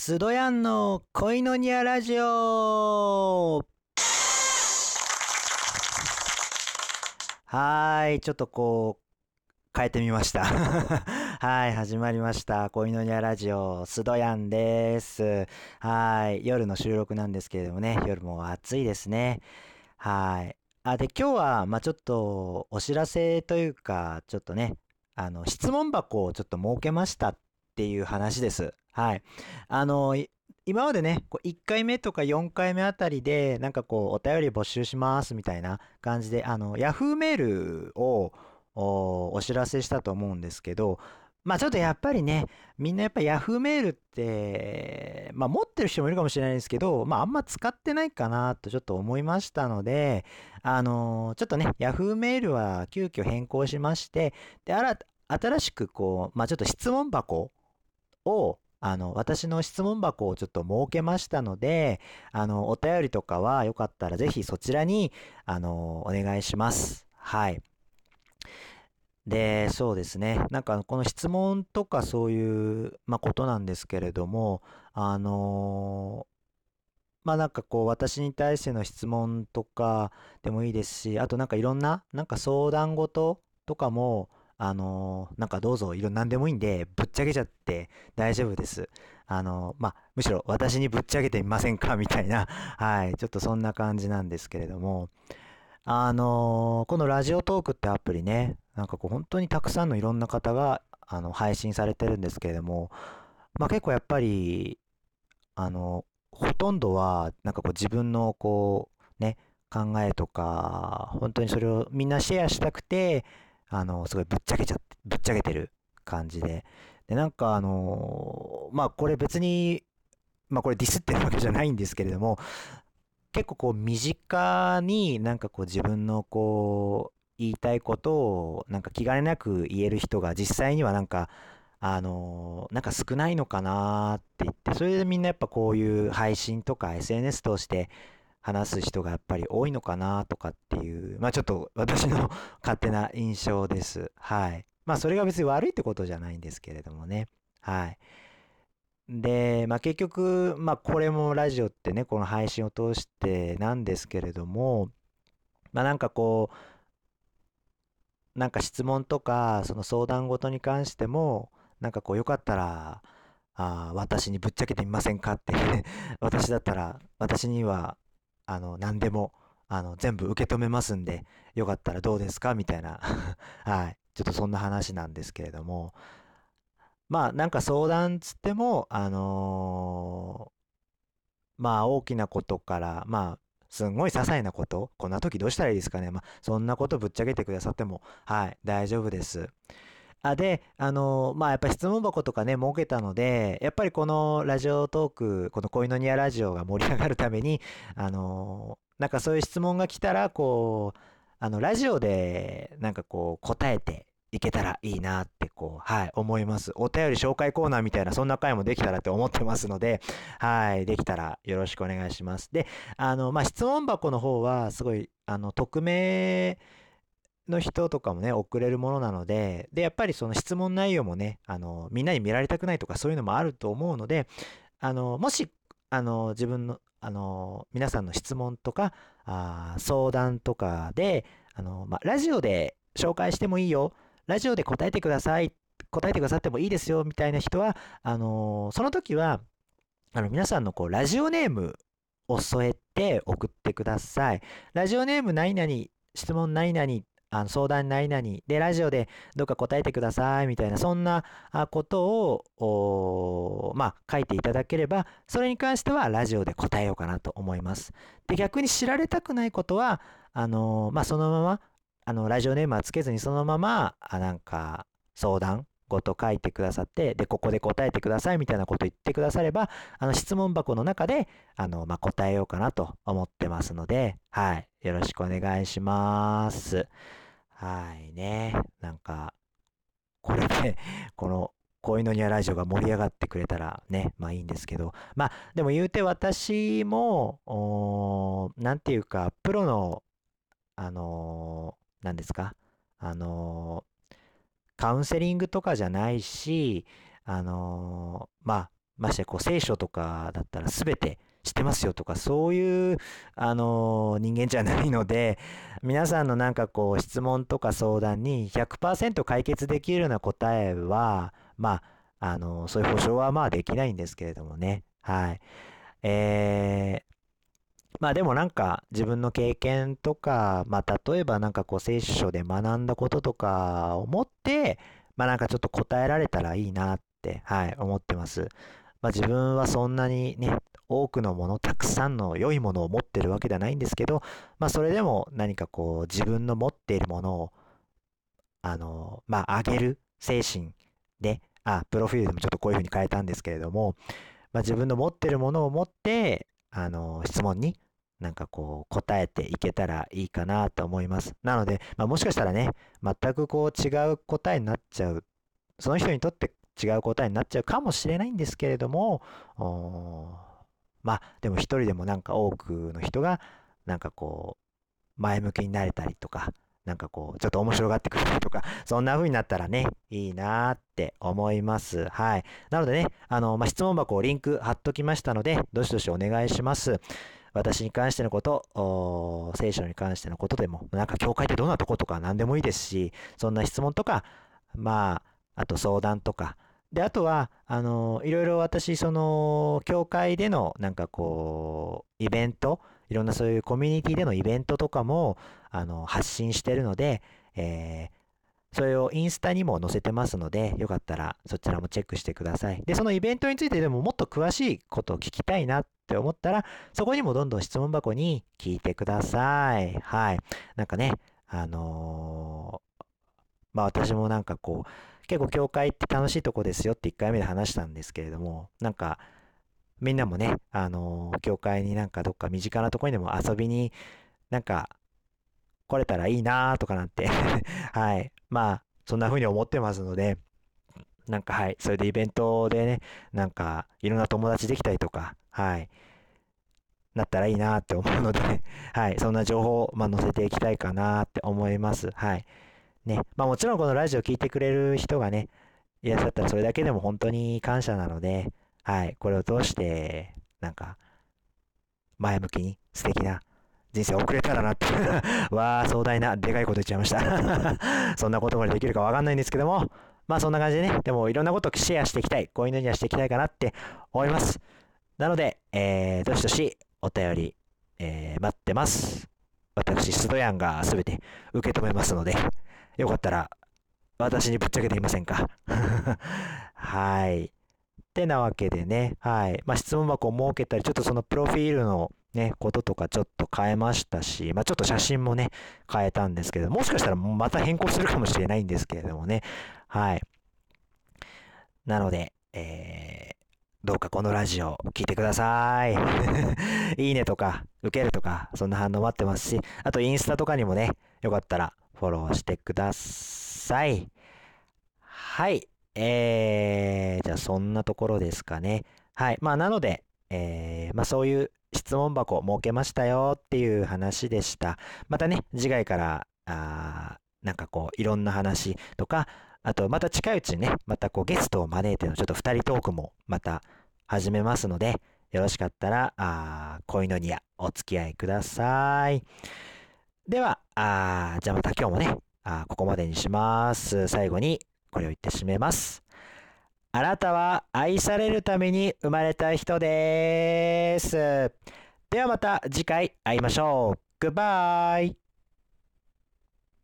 スドヤンの恋のニアラジオはーい、ちょっとこう、変えてみました。はい、始まりました。恋のニアラジオ、スドヤンです。はい、夜の収録なんですけれどもね、夜も暑いですね。はい。あ、で、今日は、まあちょっと、お知らせというか、ちょっとね、あの、質問箱をちょっと設けましたっていう話です。はい。あの、今までね、こう1回目とか4回目あたりで、なんかこう、お便り募集しますみたいな感じで、あの、Yahoo メールをお知らせしたと思うんですけど、まあちょっとやっぱりね、みんなやっぱ Yahoo メールって、まあ持ってる人もいるかもしれないですけど、まああんま使ってないかなとちょっと思いましたので、あのちょっとね、Yahoo メールは急遽変更しまして、で、新しくこう、まあちょっと質問箱を、あの、私の質問箱をちょっと設けましたので、あの、お便りとかはよかったらぜひそちらに、あの、お願いします。はい。で、そうですね。なんかこの質問とかそういう、まあ、ことなんですけれども、あのまあなんかこう私に対しての質問とかでもいいですし、あとなんかいろんな、なんか相談事とかも、あのなんかどうぞいろなんでもいいんで、ぶっちゃけちゃって大丈夫です。あのまあむしろ私にぶっちゃけてみませんか？みたいな、はい、ちょっとそんな感じなんですけれども、あのこのラジオトークってアプリね、なんかこう本当にたくさんのいろんな方があの配信されてるんですけれども、まあ結構やっぱり、あの、ほとんどはなんかこう自分のこうね、考えとか、本当にそれをみんなシェアしたくて、あの、すごいぶっちゃけちゃって、ぶっちゃけてる感じで。で、なんかあのまあこれ別に、まあこれディスってるわけじゃないんですけれども、結構こう身近になんかこう自分のこう言いたいことをなんか気兼ねなく言える人が実際にはなんかあのなんか少ないのかなって言ってそれでみんなやっぱこういう配信とか SNS 通して話す人がやっぱり多いのかなとかっていうまあちょっと私の 勝手な印象です。はい。まあそれが別に悪いってことじゃないんですけれどもね。はい。で、まあ、結局、まあ、これもラジオってね、この配信を通してなんですけれども、まあ、なんかこう、なんか質問とか、その相談事に関しても、なんかこう、よかったら、あ私にぶっちゃけてみませんかって 私だったら、私には、あの、何でも、あの、全部受け止めますんで、よかったらどうですか？みたいな、はい。ちょっとそんな話なんですけれども、まあなんか相談つっても、あのーまあ大きなことから、まあすんごい些細なこと、こんな時どうしたらいいですかね？まあそんなことぶっちゃけてくださっても、はい、大丈夫です。あ、で、あのまあやっぱ質問箱とかね、設けたので、やっぱりこのラジオトーク、この恋のニアラジオが盛り上がるために、あのなんかそういう質問が来たら、こう、あの、ラジオで、なんかこう、答えていけたらいいなって、こう、はい、思います。お便り紹介コーナーみたいな、そんな回もできたらって思ってますので、はい、できたらよろしくお願いします。で、あの、まあ、質問箱の方は、すごい、あの、匿名の人とかもね、送れるものなので、で、やっぱりその質問内容もね、あの、みんなに見られたくないとか、そういうのもあると思うので、あの、もし、あの、自分の、あの、皆さんの質問とか、あ相談とかで、あの、まあ、ラジオで紹介してもいいよ。ラジオで答えてください。答えてくださってもいいですよ。みたいな人は、あの、その時は、あの、皆さんのこう、ラジオネームを添えて送ってください。ラジオネーム何々、質問何々、あの相談何々で、ラジオでどうか答えてくださいみたいな、そんなことを、まあ、書いていただければ、それに関してはラジオで答えようかなと思います。で、逆に知られたくないことは、あのまあ、そのまま、あの、ラジオネームはつけずにそのまま、あ、なんか、相談ごと書いてくださって、で、ここで答えてくださいみたいなこと言ってくだされば、あの、質問箱の中で、あの、まあ、答えようかなと思ってますので、はい。よろしくお願いします。はいね。なんか、これで、この、恋のニアラジオが盛り上がってくれたらね、まあいいんですけど、まあ、でも言うて私も、おなんていうか、プロの、あのー、なんですか、あのーカウンセリングとかじゃないし、あのーまあ、ましてこう聖書とかだったら全て知ってますよとかそういう、あの人間じゃないので皆さんのなんかこう質問とか相談に100%解決できるような答えはまああのそういう保証はまあできないんですけれどもねはいえーまあでもなんか自分の経験とか、まあ例えばなんかこう聖書で学んだこととかを持って、まあなんかちょっと答えられたらいいなって、はい、思ってます。まあ自分はそんなにね、多くのもの、たくさんの良いものを持ってるわけではないんですけど、まあそれでも何かこう自分の持っているものを、あの、まあ上げる精神で、あ、プロフィールでもちょっとこういうふうに変えたんですけれども、まあ自分の持ってるものを持って、あの、質問になんかこう答えていけたらいいかなと思います。なので、まあ、もしかしたらね、全くこう違う答えになっちゃう、その人にとって違う答えになっちゃうかもしれないんですけれども、まあでも一人でもなんか多くの人がなんかこう前向きになれたりとか、なんかこう、ちょっと面白がってくれたりとか、そんな風になったらね、いいなーって思います。はい。なのでね、あの、まあ、質問箱をリンク貼っときましたので、どしどしお願いします。私に関してのこと、聖書に関してのことでも、なんか教会ってどんなとことか何でもいいですし、そんな質問とか、まあ、あと相談とか、で、あとは、あの、いろいろ私、その、教会での、なんかこう、イベント、いろんなそういうコミュニティでのイベントとかも、あの、発信してるので、えー、それをインスタにも載せてますので、よかったらそちらもチェックしてください。で、そのイベントについてでももっと詳しいことを聞きたいなって思ったら、そこにもどんどん質問箱に聞いてください。はい。なんかね、あのー、まあ私もなんかこう、結構教会って楽しいとこですよって1回目で話したんですけれども、なんか、みんなもね、あのー、教会になんかどっか身近なとこにでも遊びになんか来れたらいいなとかなんて はい。まあ、そんな風に思ってますので、なんかはい、それでイベントでね、なんかいろんな友達できたりとか、はい、なったらいいなって思うので、はい、そんな情報を、まあ、載せていきたいかなって思います。はい。ね、まあもちろんこのラジオ聞いてくれる人がね、いらっしゃったらそれだけでも本当に感謝なので、はい、これを通して、なんか、前向きに素敵な人生送れたらなって わあ、壮大な、でかいこと言っちゃいました そんなことまでできるかわかんないんですけども、まあそんな感じでね、でもいろんなことをシェアしていきたい、こういうのにはしていきたいかなって思います。なので、えー、どしどしお便り、えー、待ってます。私、スドヤンがすべて受け止めますので、よかったら私にぶっちゃけていませんか？はい。ってなわけでね、はい。まあ、質問箱を設けたり、ちょっとそのプロフィールのね、こととかちょっと変えましたし、まあ、ちょっと写真もね、変えたんですけど、もしかしたらまた変更するかもしれないんですけれどもね。はい。なので、えー、どうかこのラジオ聞いてください。いいねとか、受けるとか、そんな反応待ってますし、あとインスタとかにもね、よかったらフォローしてください。はい。えー、じゃあそんなところですかね。はい。まあなので、えー、まあそういう質問箱を設けましたよっていう話でした。またね、次回から、あなんかこう、いろんな話とか、あと、また近いうちにね、またこう、ゲストを招いてのちょっと二人トークもまた始めますので、よろしかったら、あこういうのにはお付き合いください。では、あじゃあまた今日もね、あここまでにします。最後にこれを言って締めます。あなたは愛されるために生まれた人です。ではまた次回会いましょう。Goodbye!